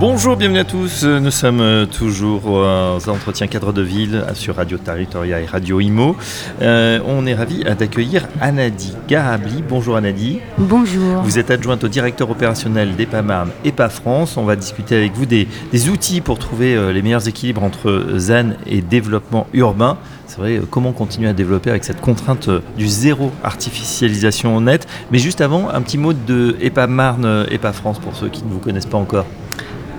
Bonjour, bienvenue à tous. Nous sommes euh, toujours aux entretiens cadre de ville sur Radio Territoria et Radio Imo. Euh, on est ravi d'accueillir Anadi Garabli. Bonjour Anadi. Bonjour. Vous êtes adjointe au directeur opérationnel d'EPA Marne, EPA France. On va discuter avec vous des, outils pour trouver euh, les meilleurs équilibres entre ZAN et développement urbain. C'est vrai, comment continuer à développer avec cette contrainte du zéro artificialisation nette. Mais juste avant, un petit mot de EPA Marne, EPA France pour ceux qui ne vous connaissent pas encore.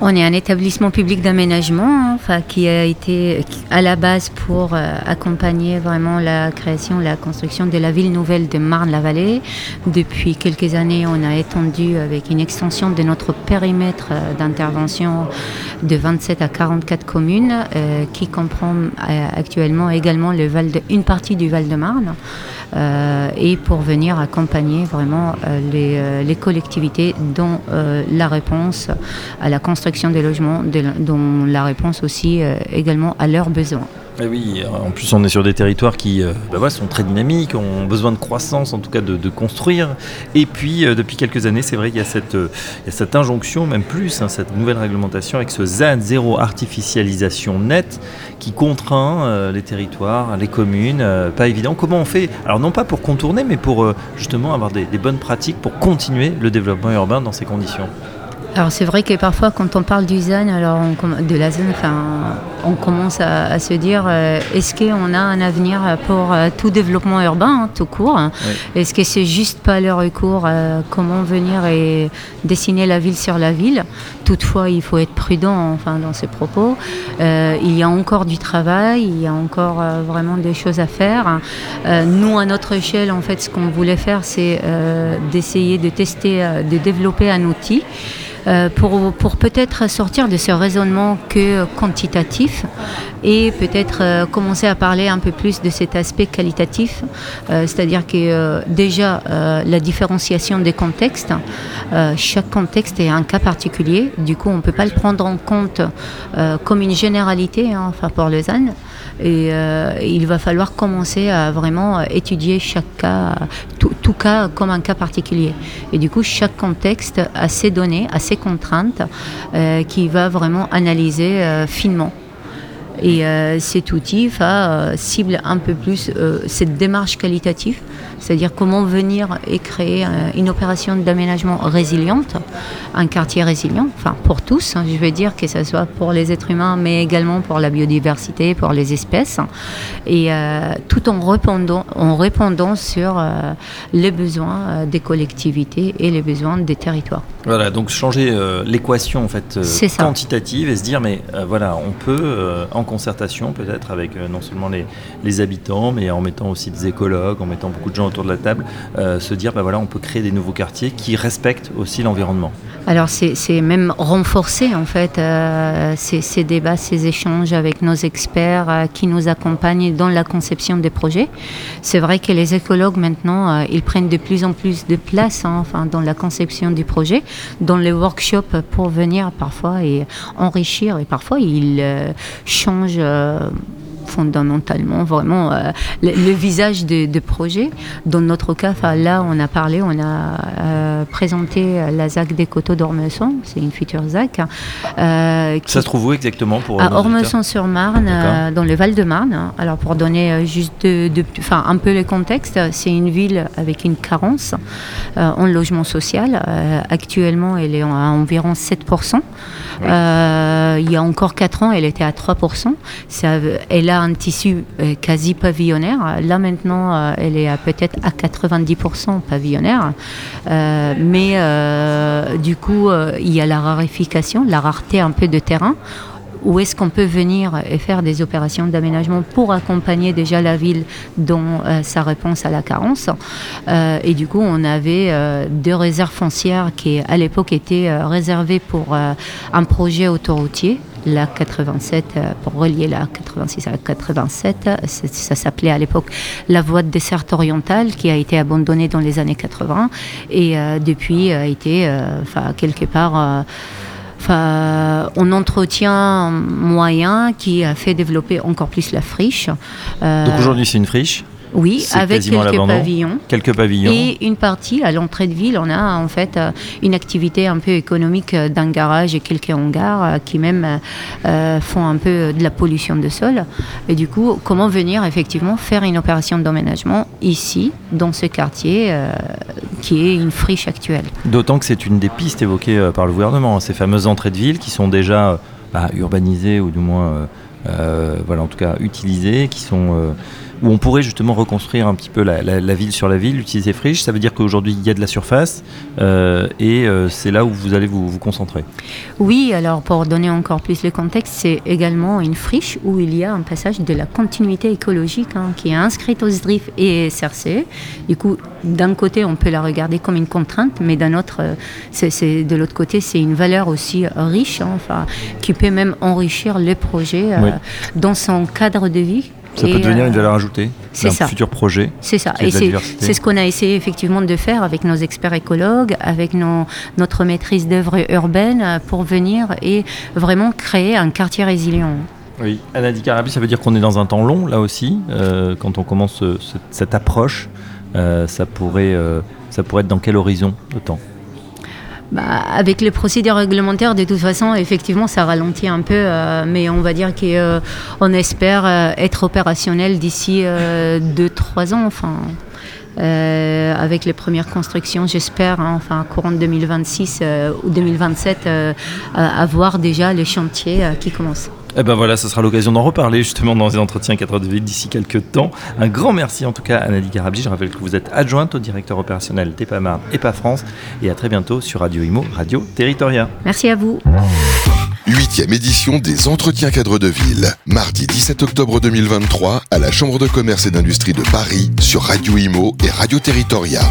On est un établissement public d'aménagement hein, qui a été à la base pour euh, accompagner vraiment la création, la construction de la ville nouvelle de Marne-la-Vallée. Depuis quelques années, on a étendu avec une extension de notre périmètre euh, d'intervention de 27 à 44 communes euh, qui comprend actuellement également une partie du Val-de-Marne. Et pour venir accompagner vraiment les, les, collectivités dans la réponse à la construction des logements, dont la réponse aussi euh, également à leurs besoins. Eh oui, en plus on est sur des territoires qui euh, bah sont très dynamiques, ont besoin de croissance, en tout cas de, construire. Et puis euh, depuis quelques années, c'est vrai qu'il y, a cette, injonction, même plus, hein, cette nouvelle réglementation avec ce ZAN, zéro artificialisation nette, qui contraint les territoires, les communes. pas évident. Comment on fait Alors non pas pour contourner, mais pour justement avoir des, bonnes pratiques pour continuer le développement urbain dans ces conditions? Alors c'est vrai que parfois quand on parle du ZAN, alors de la ZAN, enfin, on commence à, se dire euh, est-ce qu'on a un avenir pour euh, tout développement urbain, hein, tout court Est-ce que c'est juste pas le recours comment venir et dessiner la ville sur la ville? Toutefois, il faut être prudent enfin, dans ses propos. Euh, il y a encore du travail, il y a encore vraiment des choses à faire. nous, à notre échelle, en fait, ce qu'on voulait faire, c'est d'essayer de tester, de développer un outil. Euh, pour, pour peut-être sortir de ce raisonnement que quantitatif et peut-être euh, commencer à parler un peu plus de cet aspect qualitatif, euh, c'est-à-dire que déjà la différenciation des contextes, chaque contexte est un cas particulier, du coup on ne peut pas le prendre en compte comme une généralité hein, enfin pour Lausanne. Et il va falloir commencer à vraiment étudier chaque cas, tout, tout, cas comme un cas particulier. Et du coup, chaque contexte a ses données, a ses contraintes, euh, qui va vraiment analyser euh, finement. Et euh, cet outil va cible un peu plus cette démarche qualitative c'est-à-dire comment venir et créer une opération d'aménagement résiliente, un quartier résilient, enfin pour tous, hein, je veux dire que ce soit pour les êtres humains, mais également pour la biodiversité, pour les espèces, et euh, tout en répondant, en répondant sur euh, les besoins euh, des collectivités et les besoins des territoires. Voilà, donc changer l'équation en fait quantitative et se dire mais voilà, on peut en concertation peut-être avec non seulement les, les habitants, mais en mettant aussi des écologues, en mettant beaucoup de gens autour de la table, euh, se dire ben voilà, on peut créer des nouveaux quartiers qui respectent aussi l'environnement. Alors c'est même renforcer en fait euh, ces, débats, ces échanges avec nos experts euh, qui nous accompagnent dans la conception des projets. C'est vrai que les écologues maintenant, ils prennent de plus en plus de place hein, enfin, dans la conception du projet, dans les workshops pour venir parfois et enrichir et parfois ils changent fondamentalement vraiment euh, le, visage de projets. Dans notre cas, là, on a parlé, on a euh, présenté la ZAC des Coteaux d'Ormesson, c'est une future ZAC. Euh, Ça se trouve où exactement pour À Ormesson-sur-Marne, dans le Val-de-Marne. Alors pour donner juste de, un peu le contexte, c'est une ville avec une carence en logement social. actuellement, elle est à environ 7%. il y a encore 4 ans, elle était à 3%. Ça, elle a un tissu euh, quasi pavillonnaire. Là maintenant, euh, elle est peut-être à 90% pavillonnaire. Euh, mais du coup, il y a la raréfication, la rareté un peu de terrain où est-ce qu'on peut venir et faire des opérations d'aménagement pour accompagner déjà la ville dans sa réponse à la carence? et du coup, on avait deux réserves foncières qui, à l'époque, étaient réservées pour un projet autoroutier la 87, euh, pour relier la 86 à la 87, ça s'appelait à l'époque la voie de dessert orientale qui a été abandonnée dans les années 80 et euh, depuis a été, euh, enfin quelque part enfin, on entretient moyen qui a fait développer encore plus la friche. Donc aujourd'hui c'est une friche? Oui, avec quelques pavillons. Quelques pavillons. Et une partie, à l'entrée de ville, on a en fait euh, une activité un peu économique euh, d'un garage et quelques hangars euh, qui même font un peu de la pollution de sol. Et du coup, comment venir effectivement faire une opération d'emménagement ici, dans ce quartier, qui est une friche actuelle. D'autant que c'est une des pistes évoquées par le gouvernement, ces fameuses entrées de ville qui sont déjà bah, urbanisées ou du moins, voilà, en tout cas utilisées, qui sont où on pourrait justement reconstruire un petit peu la, ville sur la ville, utiliser friche. Ça veut dire qu'aujourd'hui, il y a de la surface euh, et euh, c'est là où vous allez vous, concentrer. Oui, alors pour donner encore plus le contexte, c'est également une friche où il y a un passage de la continuité écologique hein, qui est inscrite au SDRIF et SRC. Du coup, d'un côté, on peut la regarder comme une contrainte, mais d'un autre, euh, c'est, de l'autre côté, c'est une valeur aussi riche, hein, enfin, qui peut même enrichir le projet dans son cadre de vie ça peut devenir une euh, valeur ajoutée d'un futur projet. C'est ça. Et c'est ce qu'on a essayé effectivement de faire avec nos experts écologues, avec nos, notre maîtrise d'œuvre urbaine euh, pour venir et vraiment créer un quartier résilient. Oui, Anadi Carabi, ça veut dire qu'on est dans un temps long là aussi. Euh, quand on commence cette approche, ça, pourrait, ça pourrait être dans quel horizon de temps? Bah, avec les procédures réglementaires, de toute façon, effectivement, ça ralentit un peu, euh, mais on va dire qu'on euh, espère euh, être opérationnel d'ici 2-3 ans. Enfin, avec les premières constructions, j'espère, hein, enfin, courant de 2026 ou 2027, avoir déjà les chantiers qui commencent. Eh ben voilà, ce sera l'occasion d'en reparler justement dans les entretiens 4 de ville d'ici quelques temps. Un grand merci en tout cas à Nadie Garabji. Je rappelle que vous êtes adjointe au directeur opérationnel d'EPAMAR et pas France. Et à très bientôt sur Radio Imo, Radio Territoria. Merci à vous. Huitième édition des Entretiens cadres de ville. Mardi 17 octobre 2023 à la Chambre de commerce et d'industrie de Paris sur Radio Imo et Radio Territoria.